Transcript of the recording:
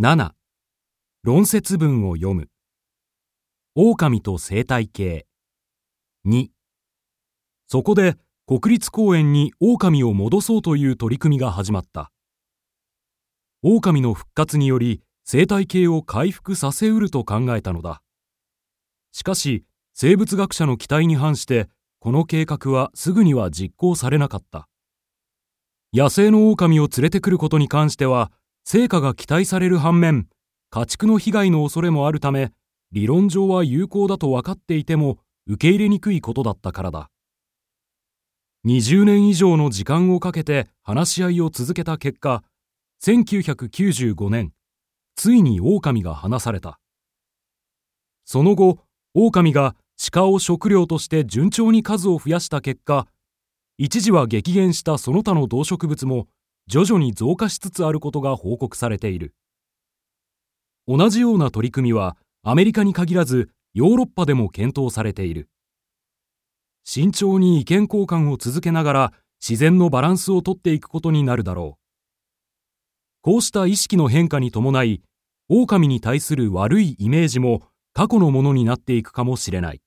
7論説文を読む。狼と生態系。2そこで国立公園に狼を戻そうという取り組みが始まった。狼の復活により生態系を回復させうると考えたのだ。しかし生物学者の期待に反してこの計画はすぐには実行されなかった。野生の狼を連れてくることに関しては成果が期待される反面家畜の被害の恐れもあるため理論上は有効だと分かっていても受け入れにくいことだったからだ。20年以上の時間をかけて話し合いを続けた結果1995年ついに狼が放された。その後狼が鹿を食料として順調に数を増やした結果一時は激減したその他の動植物も徐々に増加しつつあることが報告されている。同じような取り組みはアメリカに限らずヨーロッパでも検討されている。慎重に意見交換を続けながら自然のバランスをとっていくことになるだろう。こうした意識の変化に伴い狼に対する悪いイメージも過去のものになっていくかもしれない。